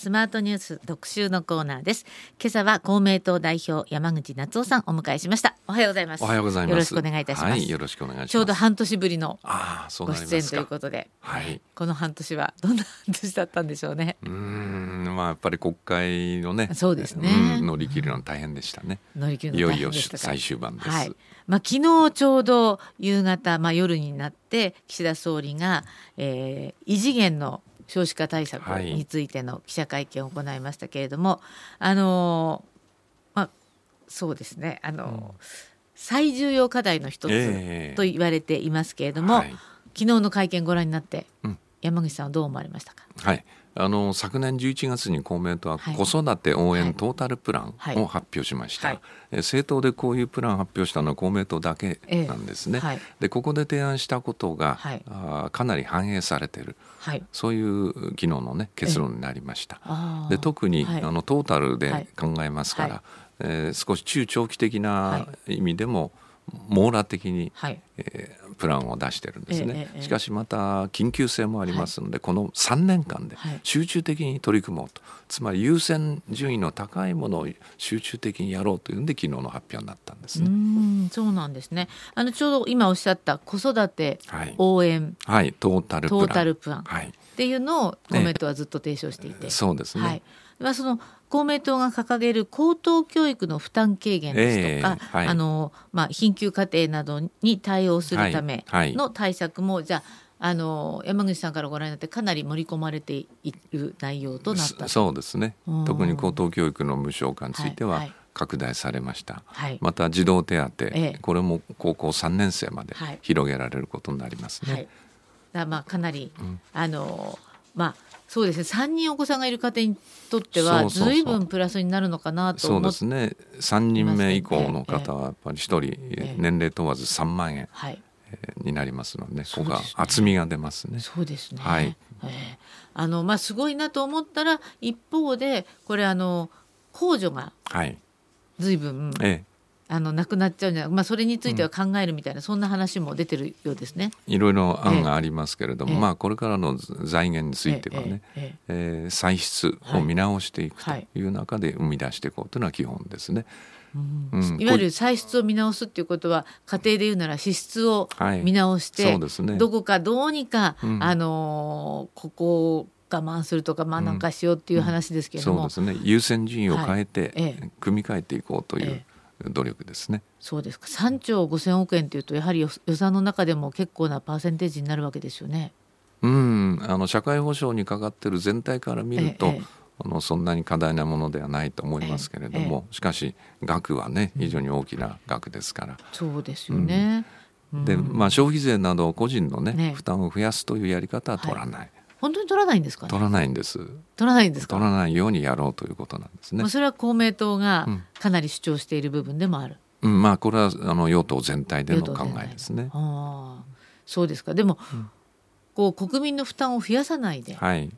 スマートニュース特集のコーナーです。今朝は公明党代表山口夏夫さんお迎えしました。おはようございます。おはようございます。よろしくお願いいたします、はい、よろしくお願いします。ちょうど半年ぶりのああそうご出演ということで。はい。この半年はどんな半年だったんでしょうね。うーんまあやっぱり国会のねそうですね。ん乗り切るのは大変でしたね。乗り切るのいよいよ大変でしたか。最終盤です、はい。まあ、昨日ちょうど夕方、まあ、夜になって岸田総理が、えー異次元の少子化対策についての記者会見を行いましたけれども、あのーまあ、そうですね、あのー最重要課題の一ええ。つと言われていますけれども、はい。昨日の会見ご覧になって、うん。山口さんはどう思われましたか？はいあの昨年11月に公明党ははい。子育て応はい。援トータルプランはい。を発表しました、はい。え政党でこういうプラン発表したのは公明党だけなんですね、はい。でここで提案したことが、はい。あーかなり反映されている。はい、そういう昨日のね結論になりました、あー。で特に、はい。あのトータルはい。で考えますから、はい。えー少し中長期的なは意味でも、網羅的に、はい。えープランを出してるんですね、しかしまた緊急性もありますので、この3年間ではい。集中的に取り組もうと、つまり優先順位の高いものを集中的にやろうというんで昨日の発表になったんですうね。んそうなんですね。あのちょうど今おっしゃった子育てはい、応援。はい、トータルプラン。トータルプラン。はい、っていうのを公明党はずっと提唱していて、そうですね、はい。まあ、その公明党が掲げる高等教育の負担軽減ですとか、ええはい。あのまあ、貧窮家庭などに対応するためはいはい。の対策も、じゃああの山口さんからご覧になってかなり盛り込まれている内容となったと。そそうですね。うん。特に高等教育の無償化についてははいはい。拡大されました、はい。また児童手当、ええ。これも高校3年生まではい。広げられることになりますね、はい、だからまあかなり、ん。あのまあそうですね。3人お子さんがいる家庭にとってはそうそうそう。ずいぶんプラスになるのかなとそうですね。3人目以降の方はやっぱり1人え年齢問わず3万円はい。になりますのでね。ここが厚みが出ますね。そうですね。はい。ええ。あのまあすごいなと思ったら一方でこれあの控除がはい。ずいぶんえあのなくなっちゃうんじゃないまあそれについては考えるみたいな、そんな話も出てるようですね。え、いろいろ案がありますけれども、ええ。まあこれからの財源についてはね、ええええー歳出を見直していくとはい。い。う中で生み出していこうというのは基本ですね。えうん。うん。いわゆる歳出を見直すっていうことは家庭で言うなら支出をはい。見直して、そうですね。どこかどうにか、うん。あのーここを我慢するとかまあなんかしようっていう話ですけれども、そうですね。優先順位を変えて、組み替えていこうというえ努力ですね。そうですか。3兆5,000億円というとやはり予予算の中でも結構なパーセンテージになるわけですよね。うん、あの社会保障にかかってる全体から見ると、ええええ。あのそんなに過大なものではないと思いますけれども、しかし額はね非常に大きな額ですから、そうですよね。うん。でまあ、消費税など個人のねね。負担を増やすというやり方は取らない、本当に取らないんですかね？取らないんです取らないんですか？取らないようにやろうということなんですねまあ、。それは公明党がうんかなり主張している部分でもある。うん、まあこれはあの与党全体での考えですね。ああ、そうですか。でも、こう国民の負担を増やさないではい、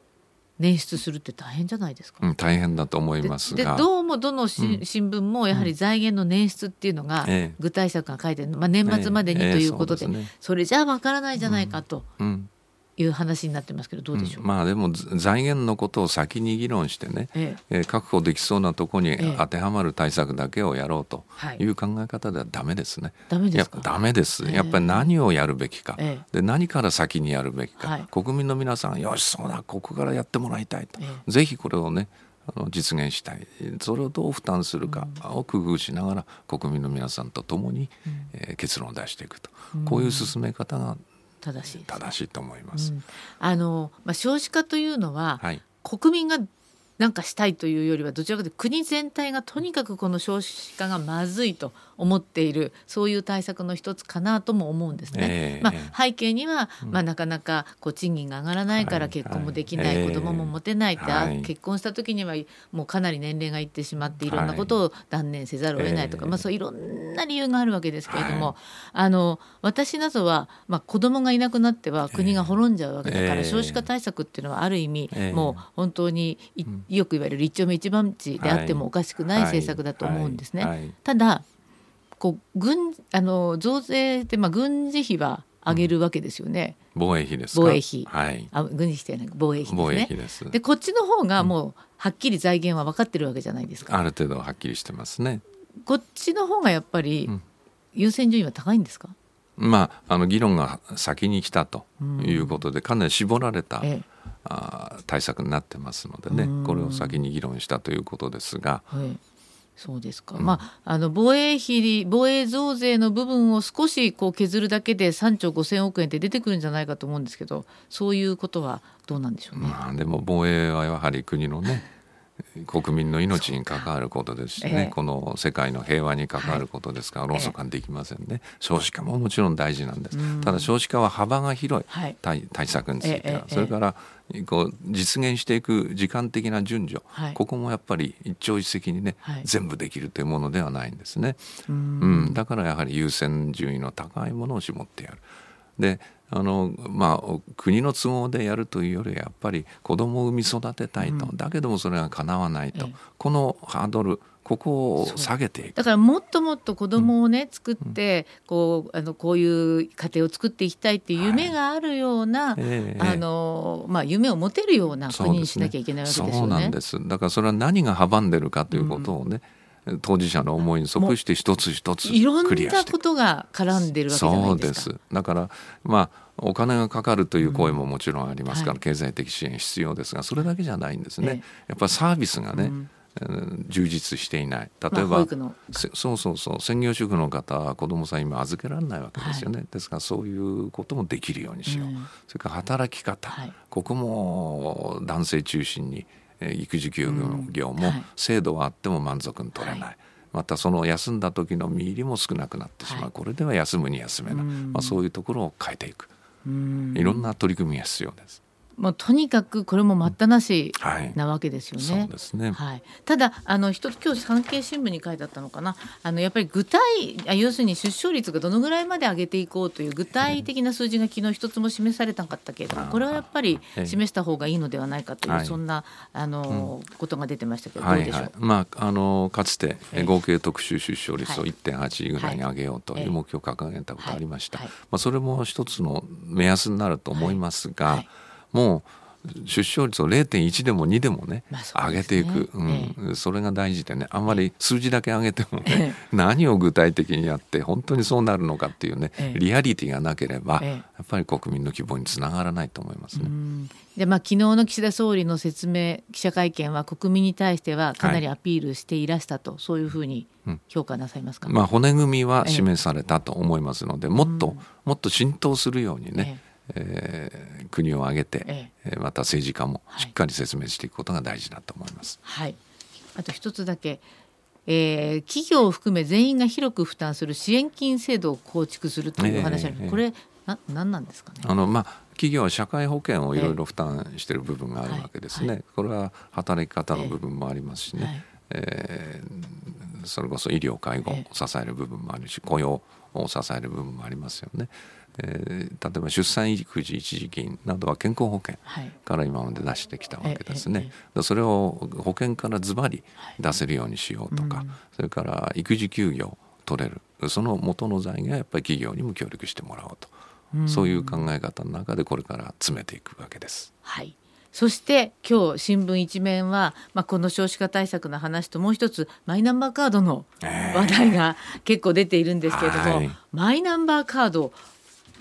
捻出するって大変じゃないですか？うん、大変だと思いますでが、どうもどのし、うん新聞もやはり財源の捻出っていうのがええ具体策が書いてる、まあ、年末までにとええいうことで,、そうですねそれじゃあわからないじゃないかとうん、いう話になってますけどどうでしょう、ん。まあでもず財源のことを先に議論してね、ええ。えー確保できそうなところにええ。当てはまる対策だけをやろうとはい。いう考え方ではダメですね。ダメですか？やっぱダメです。ええ。やっぱり何をやるべきか、ええ。で何から先にやるべきか、はい。国民の皆さんよしそうだここからやってもらいたいと、えぜひこれをねあの実現したい。それをどう負担するかを工夫しながら国民の皆さんと共に、えー結論を出していくと、こういう進め方が正しいです、正しいと思います。うん。あのまあ、少子化というのは、はい。国民がなんかしたいというよりはどちらかというと国全体がとにかくこの少子化がまずいと思っているそういう対策の一つかなとも思うんですね。ええまあ、背景には、まあ、なかなかこう賃金が上がらないからはい結婚もできない、はい。子供も持てないって、あはい。結婚した時にはもうかなり年齢がいってしまっていろんなことを断念せざるを得ないとか、ええ。まあ、そういろんな理由があるわけですけれども、はいあの私などは、まあ、子供がいなくなっては国が滅んじゃうわけだから、ええ。少子化対策っていうのはある意味、ええ。もう本当にいうん。よく言われる一丁目一番地であってもおかしくないはい政策だと思うんですね。はい。はい。ただこう軍あの増税で、まあ、軍事費は上げるわけですよね、防衛費ですか？防衛費。はい。あ軍事費じゃない防衛費ですね。防衛費です。でこっちの方がもうはっきり財源は分かってるわけじゃないですか。ある程度はっきりしてますね。こっちの方がやっぱり優先順位は高いんですか、うん、まあ、あの議論が先に来たということで、かなり絞られた、ええ、あ対策になってますのでね、これを先に議論したということですが。えそうですか、うん、まあ、あの防衛費防衛増税の部分を少しこう削るだけで3兆5,000億円って出てくるんじゃないかと思うんですけどそういうことはどうなんでしょうね。まあ、でも防衛はやはり国のね 国民の命に関わることですしね、えー、この世界の平和に関わることですから、論争感できませんね、えー、少子化ももちろん大事なんです、ただ少子化は幅が広い、はい、対対策については、えー、それからこう実現していく時間的な順序、はい、ここもやっぱり一朝一夕にね、はい、全部できるというものではないんですね。うん、だからやはり優先順位の高いものを絞ってやる。であのまあ、国の都合でやるというよりやっぱり子供を産み育てたいと、うん、だけどもそれがかなわないと、ええ、このハードルここを下げていく。だからもっともっと子供をね、うん、作ってこうあのこういう家庭を作っていきたいっていう夢があるような、はいえあのまあ、夢を持てるような国にしなきゃいけないわけですよね。そうなんです。だからそれは何が阻んでるかということをね、うん。当事者の思いに即して一つ一ついろんなことが絡んでるわけじゃないですか。だからまあお金がかかるという声ももちろんありますから、経済的支援必要です。がそれだけじゃないんですね。やっぱりサービスがね、うん。充実していない。例えば、まあ、そうそうそう。専業主婦の方は子どもさん今預けられないわけですよね、はい、ですからそういうこともできるようにしよう、うん、それから働き方、はい、ここも男性中心に育児休業も制度はあっても満足に取れない、はい、またその休んだ時の見入りも少なくなってしまう、はい、これでは休むに休めない、まあ、そういうところを変えていくいろんな取り組みが必要です。もうとにかくこれも待ったなしなわけですよね。はい、ね。はい。ただあの一つ今日産経新聞に書いてあったのかな。あのやっぱり具体要するに出生率がどのぐらいまで上げていこうという具体的な数字が昨日一つも示されたかったけれども、これはやっぱり示した方がいいのではないかという、そんなあの、うん、ことが出てましたけど、どうでしょう？はいはい、まああのかつて合計特殊出生率を1.8ぐらいに上げようという目標を掲げたことありました。まあそれも一つの目安になると思いますが、もう出生率を0.1でも2でもね,、上げていく、うん。それが大事でねあんまり数字だけ上げてもね、何を具体的にやって本当にそうなるのかっていうね、リアリティがなければ、やっぱり国民の希望につながらないと思いますね。でまあ、昨日の岸田総理の説明記者会見は国民に対してはかなりアピールしていらしたと、はい、そういうふうに評価なさいますか、まあ、骨組みは示されたと思いますので、もっと、もっと浸透するようにね、えー、国を挙げて、ええ、また政治家もしっかり説明していくことが大事だと思います。はい、あと一つだけ。えー、企業を含め全員が広く負担する支援金制度を構築するという話あえー、これな何なんですかね？あの、まあ、企業は社会保険をいろいろ負担している部分があるわけですね、はいはい、これは働き方の部分もありますしね、えー、えー、それこそ医療介護を支える部分もあるし雇用を支える部分もありますよね。えー、例えば出産育児一時金などは健康保険から今まで出してきたわけですね。はい、それを保険からズバリ出せるようにしようとか、はい、それから育児休業取れる。その元の財源はやっぱり企業にも協力してもらおうと、うそういう考え方の中でこれから詰めていくわけです。はい。そして今日新聞一面は、まあ、この少子化対策の話ともう一つマイナンバーカードの話題が結構出ているんですけれども、えーはい、マイナンバーカード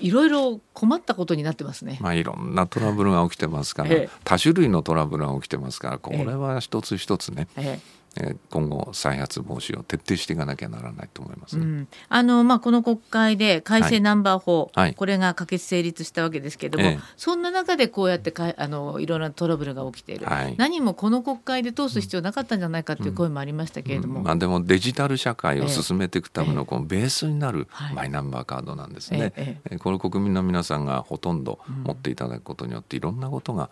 いろいろ困ったことになってますね。まあいろんなトラブルが起きてますから、ええ、多種類のトラブルが起きてますから、これは一つ一つね、ええ、今後再発防止を徹底していかなきゃならないと思います、ね。うん、あのまあこの国会で改正ナンバー法、はい、これが可決成立したわけですけれども、ええ、そんな中でこうやってかあのいろんなトラブルが起きている、はい、何もこの国会で通す必要なかったんじゃないかという声もありましたけれども、うん。うん、まあでもデジタル社会を進めていくためのこのベースになるマイナンバーカードなんですね。ええこの国民の皆さんがほとんど持っていただくことによっていろんなことが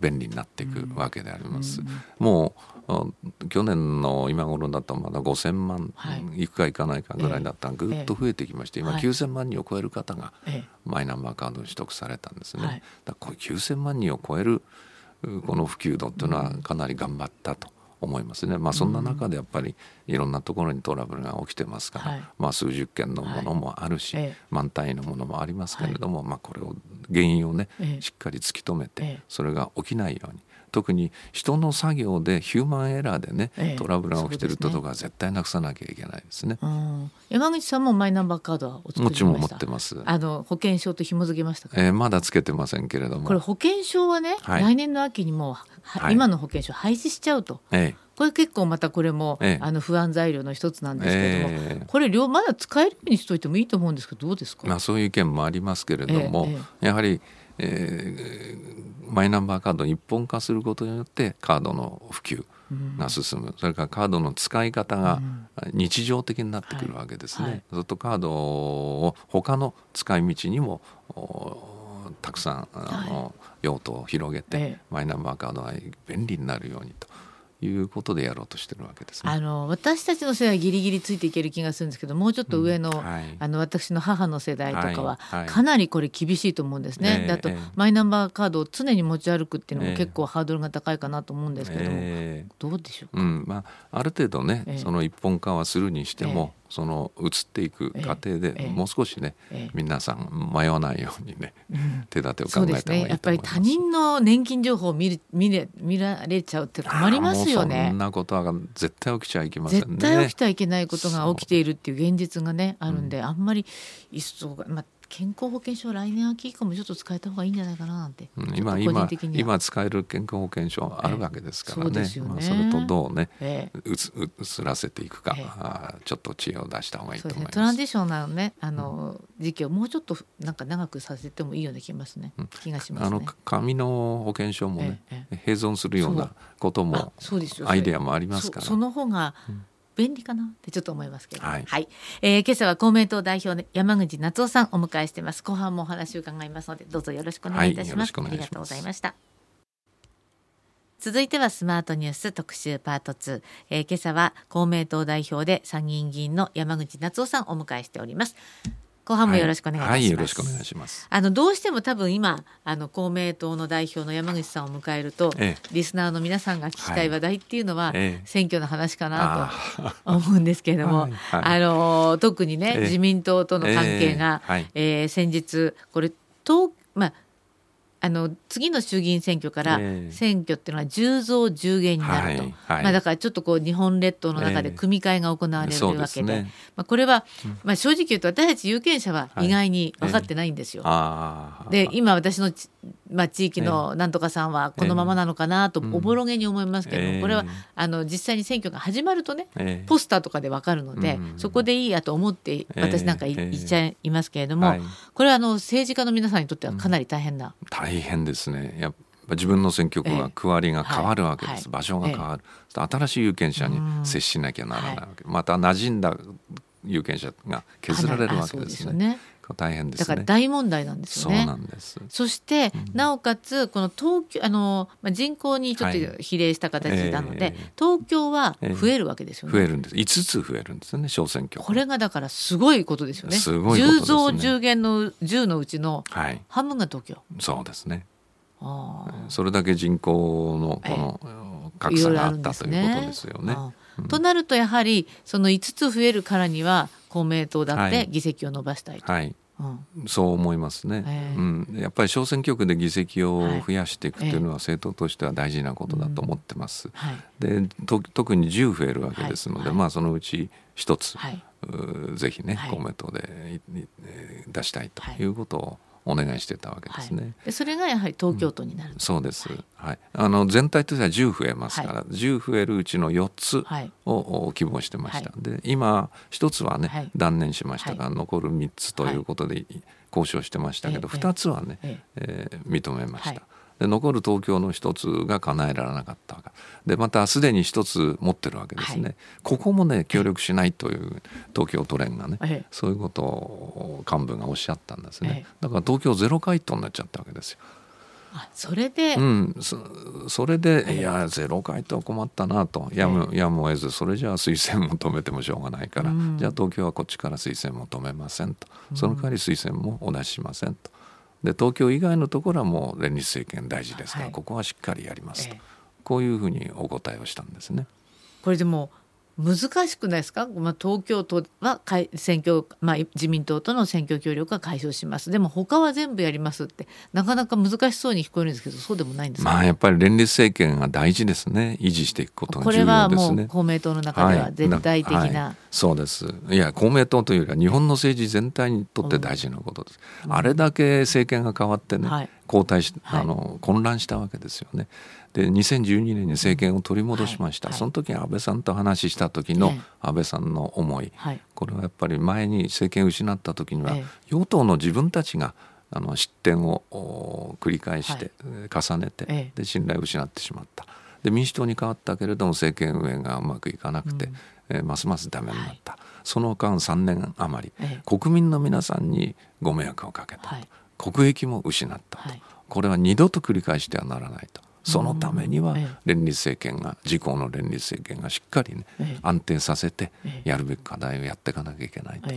便利になっていくわけであります。もう去年の今頃だとまだ5,000万い。くかいかないかぐらいだったらぐっと増えてきまして今9,000万人を超える方がマイナンバーカードに取得されたんですね。だこれ9,000万人を超えるこの普及度っていうのはかなり頑張ったと思いますね。まあそんな中でやっぱりいろんなところにトラブルが起きてますから、はい、まあ数十件のものもあるし、はい、万単位のものもありますけれども、はい、まあこれを原因をねしっかり突き止めてそれが起きないように。特に人の作業でヒューマンエラーでね、ええ、トラブルが起きてるととか絶対なくさなきゃいけないですね。山口さんもマイナンバーカードはおもちろん持ってます。あの保険証と紐付けましたえー、まだつけてませんけれども。これ保険証はね、はい、来年の秋にも、はい、今の保険証廃止しちゃうと。ええ。これ結構またこれも、ええ、あの不安材料の一つなんですけども、え、これ両まだ使えるようにしといてもいいと思うんですけどどうですか、まあ、そういう意見もありますけれども、やはり、えー、マイナンバーカードを一本化することによってカードの普及が進む、うん、それからカードの使い方が日常的になってくるわけですね。はい。はい、ずっとカードを他の使い道にもたくさんあの、はい、用途を広げて、マイナンバーカードが便利になるようにということでやろうとしてるわけです、ね、あの私たちの世代ギリギリついていける気がするんですけどもうちょっと上のうんはい、あの私の母の世代とかはかなりこれ厳しいと思うんですね。はいはい、と、マイナンバーカードを常に持ち歩くっていうのも結構ハードルが高いかなと思うんですけども、えー、どうでしょうか、うんまあ、ある程度ね、え。ー、その一本化はするにしても、その移っていく過程で、もう少しね、皆さん迷わないようにね、手立てを考えた方がいいと思います。ね、やっぱり他人の年金情報を見る見れ見られちゃうって困りますよね。そんなことは絶対起きちゃいけませんね。絶対起きちゃいけないことが起きているっていう現実がねあるんで、あんまり一層がまあ健康保険証来年秋以降もちょっと使えた方がいいんじゃないかななんて、うん、今今今使える健康保険証あるわけですからね,、そねまあ、それとどうね、ええ、うつうつらせていくか、ええ、あちょっと知恵を出した方がいいと思います、ね、トランジションなのねあの、うん、時期をもうちょっとなんか長くさせてもいいような気がますね、うん、気がします、ね、あの紙の保険証もね、併存するようなこともアイデアもありますから。その方が、うん便利かなってちょっと思いますけど、はい、はい、えー、今朝は公明党代表で山口夏夫さんお迎えしてます。後半もお話を伺いますのでどうぞよろしくお願いいたします。はい、ありがとうございました。続いてはスマートニュース特集パート2、えー、今朝は公明党代表で参議院議員の山口夏夫さんお迎えしております後半もよろしくお願いします。はい、はい、よろしくお願いします。あのどうしても多分今あの公明党の代表の山口さんを迎えると、ええ、リスナーの皆さんが聞きたい話題っていうのは、はい、選挙の話かなと思うんですけれども、はい。はい、あの特にね、自民党との関係が、ええ。えー、先日これ東まああの次の衆議院選挙から選挙っていうのは10増10減になると、はいまあ、だからちょっとこう日本列島の中で組み替えが行われるわけでえーね、まあ、これは、まあ、正直言うと私たち有権者は意外に分かってないんですよ。はい、で今私のまあ、地域のなんとかさんはこのままなのかなとおぼろげに思いますけど、えー、これはあの実際に選挙が始まるとね、えー、ポスターとかで分かるので、そこでいいやと思って私なんか言っちゃいますけれども、これはあの政治家の皆さんにとってはかなり大変な。大変ですね。やっぱ自分の選挙区が区割りが変わるわけです、場所が変わる、新しい有権者に接しなきゃならないわけ、また馴染んだ有権者が削られるわけですね。大変です、ね、だから大問題なんですよね。そうなんです。そして、うん、なおかつこの東京あの、まあ、人口にちょっと比例した形なので、はい。えー、東京は増えるわけですよね。増えるんです。5つ増えるんですよね小選挙これがだからすごいことですよね。すごいことです、ね、10増10減の10のうちの半分が東京。はい、そうですね。あそれだけ人口のこの格差があったということですよね。となるとやはりその5つ増えるからには公明党だって議席を伸ばしたいと。はい。うん、そう思いますね、えー、うん、やっぱり小選挙区で議席を増やしていくというのは政党としては大事なことだと思ってます。はい、で特に10増えるわけですので、はい、まあそのうち一つ、はい、ぜひね、公明党で出したいということをお願いしてたわけですね。はい、でそれがやはり東京都になる、うん、そうです、はい、あの全体としては10増えますから、はい、10増えるうちの4つを希望してました、はい、で今1つはね、断念しましたが、残る3つということで交渉してましたけど、はい、2つはね、ええ。ー、認めました。で残る東京の一つが叶えられなかったでまたすでに一つ持ってるわけですね、はい、ここもね協力しないという東京都連がね、はい、そういうことを幹部がおっしゃったんですね、はい、だから東京ゼロ回答になっちゃったわけですよ。あそれで、うん、そそれで、い。やゼロ回答困ったなと。やむ,、やむを得ずそれじゃあ推薦も止めてもしょうがないから、うん、じゃあ東京はこっちから推薦も止めませんと。その代わり推薦もお出ししませんと。で東京以外のところはもう連立政権大事ですから、はい、ここはしっかりやりますと、ええ、こういうふうにお答えをしたんですね。これでも難しくないですか、まあ、東京都は選挙、まあ、自民党との選挙協力は解消します。でも他は全部やりますってなかなか難しそうに聞こえるんですけどそうでもないんですか、まあ、やっぱり連立政権が大事ですね。維持していくことが重要ですね。これはもう公明党の中では絶対的な、はい。はい、そうです。いや公明党というよりは日本の政治全体にとって大事なことです、うん、あれだけ政権が変わってね、はい、交代しあの混乱したわけですよねで2012年に政権を取り戻しました、はいはい、その時に安倍さんと話した時の安倍さんの思い、はい、これはやっぱり前に政権を失った時には、与党の自分たちがあの失点を繰り返して、重ねて、で信頼を失ってしまった。で民主党に変わったけれども政権運営がうまくいかなくて、うん、えますますダメになった、その間3年余り、国民の皆さんにご迷惑をかけたと、国益も失ったと、これは二度と繰り返してはならないと。そのためには連立政権が自公の連立政権がしっかりね安定させてやるべき課題をやっていかなきゃいけないと。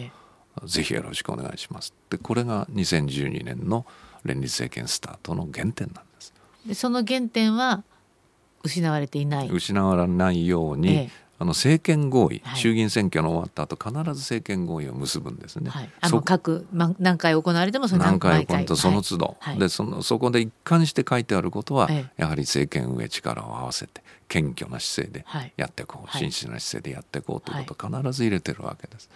ぜひよろしくお願いします。でこれが2012年の連立政権スタートの原点なんです。でその原点は失われていない。失われないように、あの政権合意、はい、衆議院選挙の終わった後必ず政権合意を結ぶんですね。はい、あの各、ま、何回行われてもその何回行われてその都度、はい、でそのそこで一貫して書いてあることは、やはり政権運営力を合わせて謙虚な姿勢でやっていこう、真摯な姿勢でやっていこうということを必ず入れてるわけです。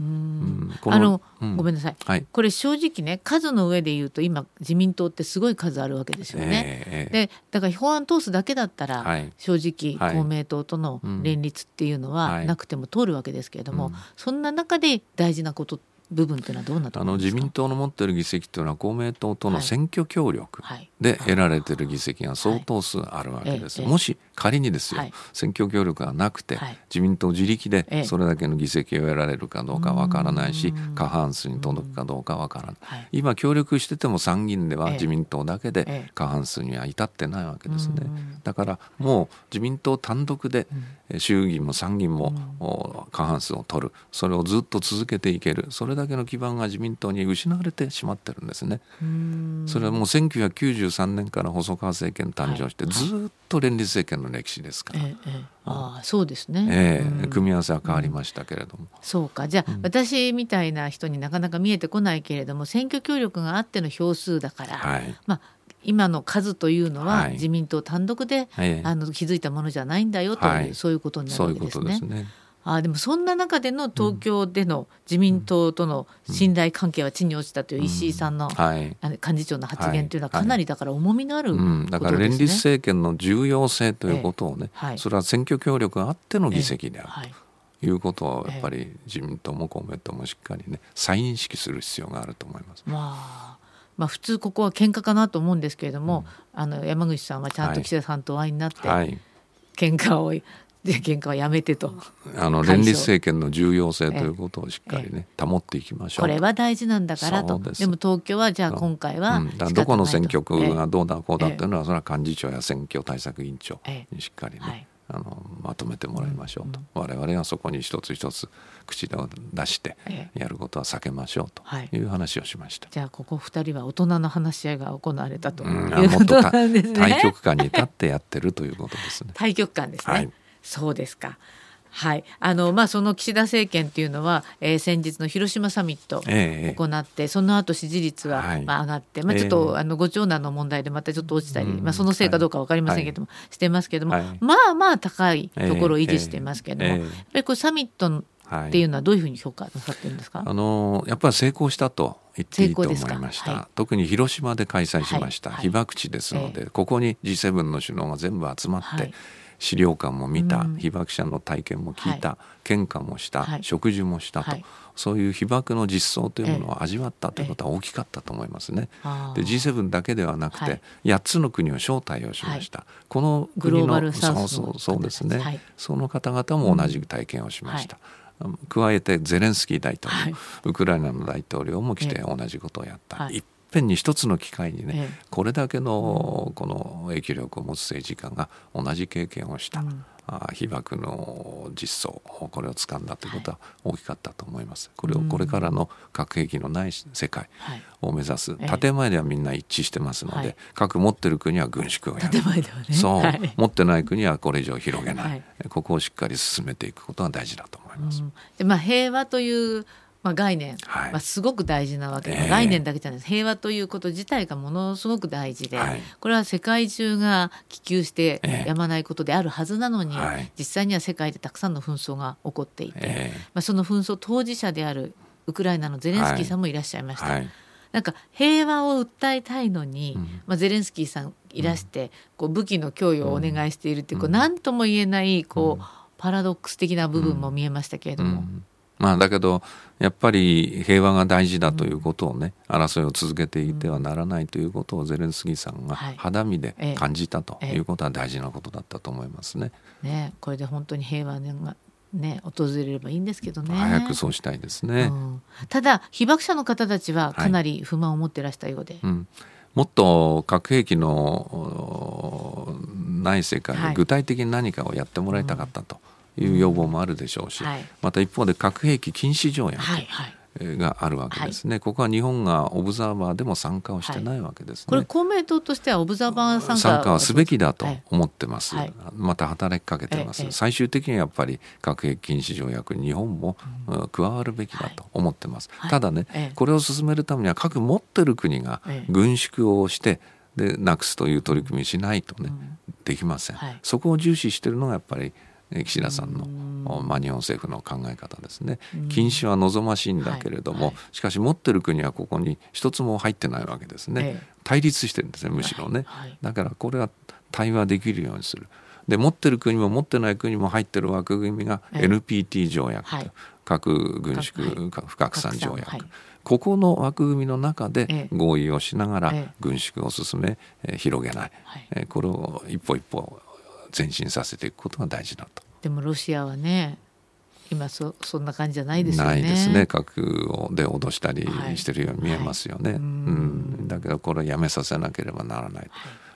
うん。あの、うん、ごめんなさい、はい、これ正直ね数の上で言うと今自民党ってすごい数あるわけですよね。えー、でだから法案通すだけだったら、はい、正直、公明党との連立っていうのはなくても通るわけですけれども、はい、そんな中で大事なこと部分というのはどうなあの自民党の持っている議席というのは公明党との選挙協力で得られている議席が相当数あるわけです。もし仮にですよ、選挙協力がなくて、自民党自力でそれだけの議席を得られるかどうかわからないし過半数に届くかどうかわからない、今協力してても参議院では自民党だけで過半数には至ってないわけですね。だからもう自民党単独で衆議院も参議院も過半数を取る。それをずっと続けていける。それだけの基盤が自民党に失われてしまってるんですね。それはもう1993年から細川政権誕生して、ずっと連立政権の歴史ですから。ええああそうですね、えー、組み合わせは変わりましたけれども、うん、そうか。じゃあ、うん、私みたいな人になかなか見えてこないけれども選挙協力があっての票数だから、はい、まあ今の数というのは自民党単独で、はい、あの気づいたものじゃないんだよという、はい、そういうことになるわけですね。あでもそんな中での東京での自民党との信頼関係は地に落ちたという石井さんの,、あの幹事長の発言というのはかなりだから重みのある、ね。だから連立政権の重要性ということをね、それは選挙協力があっての議席であるということをやっぱり自民党も公明党もしっかりね再認識する必要があると思います。まあまあ、普通ここは喧嘩かなと思うんですけれども、うん、あの山口さんはちゃんと岸田さんとお会いになって、はい、喧嘩をで喧嘩はやめてと。あの連立政権の重要性ということをしっかりね保っていきましょう。これは大事なんだからと。でも東京はじゃあ今回は、うん、どこの選挙区がどうだこうだっていうのはそれは幹事長や選挙対策委員長にしっかりね、はい。あのまとめてもらいましょうと、うん、我々はそこに一つ一つ口を出してやることは避けましょうとい。う話をしました、はい、じゃあここ2人は大人の話し合いが行われたということなんですね、対 局観に立ってやってるということですね。対局観ですね、はいそうですか。はい。あのまあ、その岸田政権というのは、えー、先日の広島サミットを行って、えその後支持率は、まあ、上がって、まあ、ちょっと、えあのご長男の問題でまたちょっと落ちたり、まあ、そのせいかどうか分かりませんけども、はい、してますけども、はい、まあまあ高いところを維持してますけども、やっぱりこれサミットっていうのはどういうふうに評価なさってるんですか、あのやっぱり成功したと言っていいと思いました、はい、特に広島で開催しました、被爆地ですので、ここに G7 の首脳が全部集まって、資料館も見た、うん、被爆者の体験も聞いた、はい、献花もした、はい、食事もしたと、はい、そういう被爆の実相というものを味わったということは大きかったと思いますね。で G7 だけではなくて、8つの国を招待をしました。この国のそうそうそうですね、その方々も同じ体験をしました。加えてゼレンスキー大統領、ウクライナの大統領も来て同じことをやった。一ぺんに一つの機会にね、ええ、これだけのこの影響力を持つ政治家が同じ経験をした、うん、あ被爆の実相これを掴んだということは大きかったと思います。これをこれからの核兵器のない世界を目指す、はい、建前ではみんな一致してますので、はい、核持ってる国は軍縮をやる、ね、そう、はい、持ってない国はこれ以上広げない、ここをしっかり進めていくことが大事だと思います。うん、でまあ、平和というまあ、概念、はい、まあ、すごく大事なわけ。で、え。ー、概念だけじゃないです。平和ということ自体がものすごく大事で、はい、これは世界中が希求してやまないことであるはずなのに、えー、実際には世界でたくさんの紛争が起こっていて、えー、まあ、その紛争当事者であるウクライナのゼレンスキーさんもいらっしゃいました。はい。なんか平和を訴えたいのに、うん、まあ、ゼレンスキーさんいらして、うん、こう武器の供与をお願いしているっていう、うん、こう何とも言えないこう、パラドックス的な部分も見えましたけれども。まあ、だけどやっぱり平和が大事だということをね、争いを続けていてはならないということをゼレンスキーさんが肌身で感じたということは大事なことだったと思いますね。ねこれで本当に平和がね、訪れればいいんですけどね。早くそうしたいですね、うん、ただ被爆者の方たちはかなり不満を持ってらしたようで、はいうん、もっと核兵器のない世界で具体的に何かをやってもらいたかったと。はいいう要望もあるでしょうし、はい、また一方で核兵器禁止条約、があるわけですね、はい、ここは日本がオブザーバーでも参加をしてないわけですね、これ公明党としてはオブザーバー参加参加はすべきだと思ってます、はい、また働きかけてます、最終的にはやっぱり核兵器禁止条約に日本も、うん、加わるべきだと思ってます、ただね、これを進めるためには核持ってる国が軍縮をしてでなくすという取り組みしないとね、うん、できません、そこを重視してるのがやっぱり岸田さんの、まあ、日本政府の考え方ですね。禁止は望ましいんだけれども、はい。はい、しかし持ってる国はここに一つも入ってないわけですね、ええ、対立してるんですねむしろね、はい、だからこれは対話できるようにする。で持ってる国も持ってない国も入ってる枠組みが NPT 条約と、核軍縮、不拡散条約、ここの枠組みの中で合意をしながら軍縮を進め、え広げない、えこれを一歩一歩前進させていくことが大事だと。でもロシアはね今そそんな感じじゃないですよね。ないですね。核をで脅したりしてるように見えますよね。はい。はい、うん。だけどこれやめさせなければならない。はい、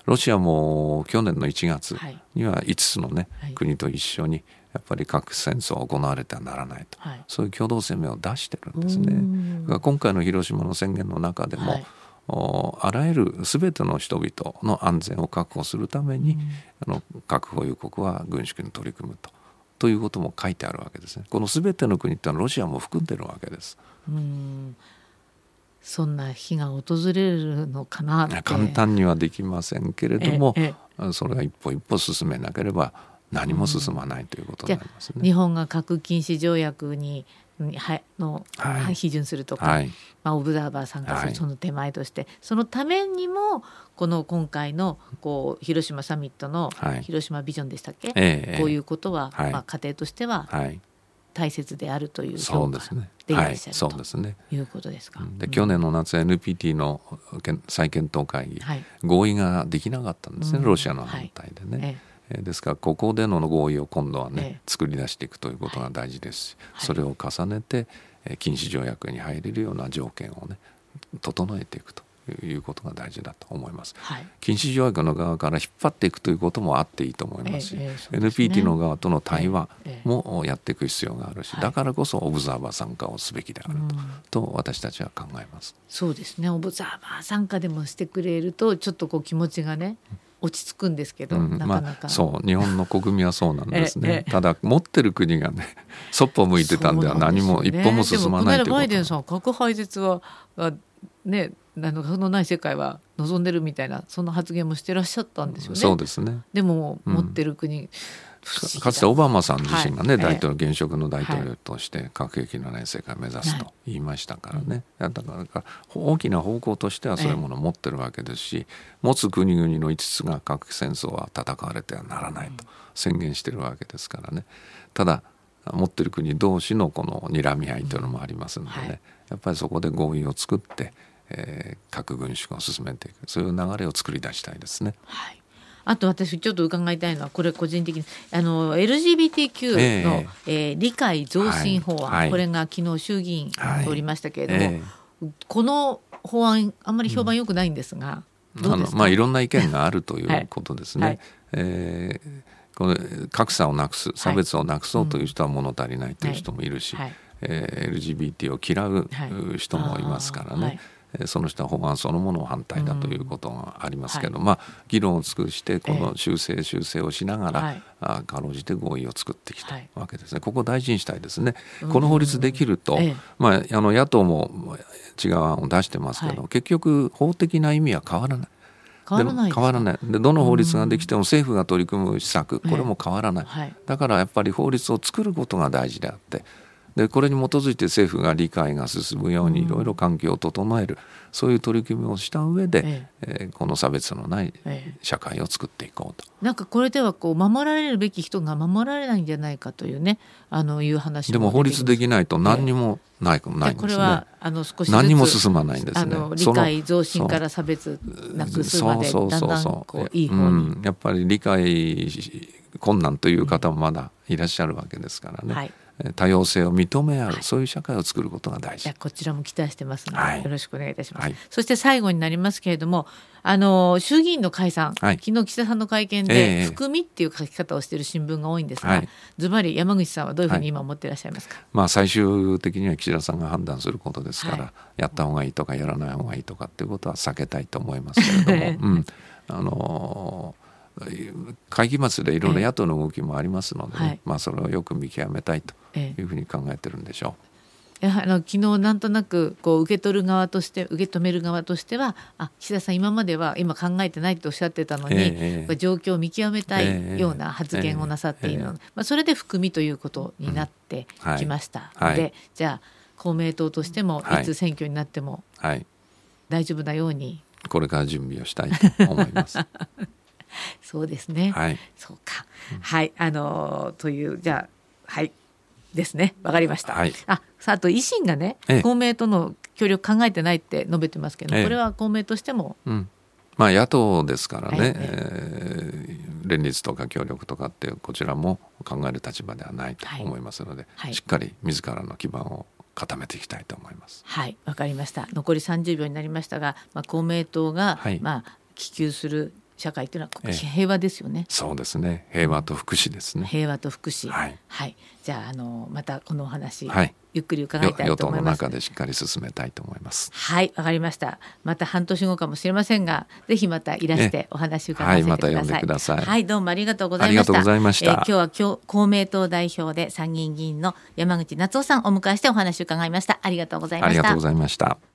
ロシアも去年の1月には5つのね、国と一緒にやっぱり核戦争は行われてはならないと、そういう共同声明を出してるんですね。今回の広島の宣言の中でも、あらゆる全ての人々の安全を確保するために、うん、あの核保有国は軍縮に取り組むと。ということも書いてあるわけですね。この全ての国ってのはロシアも含んでるわけです。うんそんな日が訪れるのかな簡単にはできませんけれどもそれは一歩一歩進めなければ何も進まないということになりますね。日本が核禁止条約にはの、はい、批准するとか、はい、まあ、オブザーバー参加するその手前として、はい、そのためにもこの今回のこう広島サミットの広島ビジョンでしたっけ、えー、こういうことは、まあ、家庭としては大切であるという評価でいらっしゃると、ね、いうことですか？で去年の夏 NPT の再検討会議、合意ができなかったんですね、うん、ロシアの反対でね。えーですからここでの合意を今度はね、作り出していくということが大事ですし、はい、それを重ねて禁止条約に入れるような条件をね整えていくということが大事だと思います、はい、禁止条約の側から引っ張っていくということもあっていいと思いますし、えーえーね、NPT の側との対話もやっていく必要があるし、だからこそオブザーバー参加をすべきであると,、と私たちは考えます。そうですね。オブザーバー参加でもしてくれるとちょっとこう気持ちがね、落ち着くんですけど、うん、なかなか、まあ、そう日本の国民はそうなんですね。ただ持ってる国がね そっぽ向いてたんでは何も一歩も進まないということ、ね、バイデンさん核廃絶はねあの核のない世界は望んでるみたいなそんな発言もしてらっしゃったんですよね。そうですね。でも持ってる国、うんかつてオバマさん自身がね、はい、大統領現職の大統領として核兵器のない世界を目指すと言いましたからね、はい、だから大きな方向としてはそういうものを持ってるわけですし持つ国々の5つが核戦争は戦われてはならないと宣言してるわけですからね。ただ持ってる国同士のこの睨み合いというのもありますのでね、はい、やっぱりそこで合意を作って、えー、核軍縮を進めていく。そういう流れを作り出したいですね。はいあと私ちょっと伺いたいのはこれ個人的にあの LGBTQ の、えー、えー、理解増進法案、はい、これが昨日衆議院通りましたけれども、はい。えー、この法案あんまり評判良くないんですが、うん、あのまあいろんな意見があるということですね。はい、えーこの格差をなくす差別をなくそうという人は物足りない。とい。う人もいるし、はいはい、えー、LGBT を嫌う人もいますからね、その人は法案そのものを反対だということがありますけど、うん、まあ議論を尽くしてこの修正修正をしながら、えー、かろうじて合意を作ってきたわけですね。ここを大事にしたいですね。この法律できると、えー、まああの野党も違う案を出してますけど、はい、結局法的な意味は変わらない。変わらない変わらない。でどの法律ができても政府が取り組む施策これも変わらない、はい、だからやっぱり法律を作ることが大事であってでこれに基づいて政府が理解が進むようにいろいろ環境を整える、そういう取り組みをした上で、ええ。えー、この差別のない社会を作っていこうと。なんかこれではこう守られるべき人が守られないんじゃないかというねあのいう話でも法律できないと何にもないかもないんですね。これはあの少し何にも進まないんですね。理解増進から差別なくすまでだんだんこういい方に、うん、やっぱり理解困難という方もまだいらっしゃるわけですからね。はい多様性を認め合う、はい、そういう社会を作ることが大事。こちらも期待してますので、はい、よろしくお願いいたします。はい、そして最後になりますけれども、あの衆議院の解散、昨日岸田さんの会見で、えー、含みっていう書き方をしている新聞が多いんですが、ズバリ山口さんはどういうふうに今思っていらっしゃいますか？まあ最終的には岸田さんが判断することですから、やった方がいいとかやらない方がいいとかっていうことは避けたいと思いますけれども、うん、あのー会期末でいろいろ野党の動きもありますので、ねはい、まあ、それをよく見極めたいというふうに考えてるんでしょう。あの昨日なんとなくこう受け取る側として受け止める側としてはあ岸田さん今までは今考えてないとおっしゃってたのに、えー、状況を見極めたいような発言をなさっているの、えーえー、まあ、それで含みということになってきましたので、はいはい、じゃあ公明党としてもいつ選挙になっても大丈夫なように、これから準備をしたいと思います。そうですね。はい。そうか。うん、はい。あのー、というじゃあはいですね。わかりました。はい、あさあと維新がね、ええ、公明との協力考えてないって述べてますけど、え、これは公明としても。うん、まあ野党ですからね、はい、えー、連立とか協力とかってこちらも考える立場ではないと思いますので、はい、しっかり自らの基盤を固めていきたいと思います。はい。わかりました。残り30秒になりましたが、まあ、公明党が、はい、まあ希求する社会というのは平和ですよね、そうですね。平和と福祉ですね。平和と福祉。はい、はい、じゃああのまたこのお話、はい、ゆっくり伺いたいと思います。与党の中でしっかり進めたいと思います。はいわかりました。また半年後かもしれませんがぜひまたいらしてお話伺わせてください、はい、また呼んでください。はいどうもありがとうございました。ありがとうございました、えー、今日は公明党代表で参議院議員の山口夏夫さんをお迎えしてお話を伺いました。ありがとうございました。ありがとうございました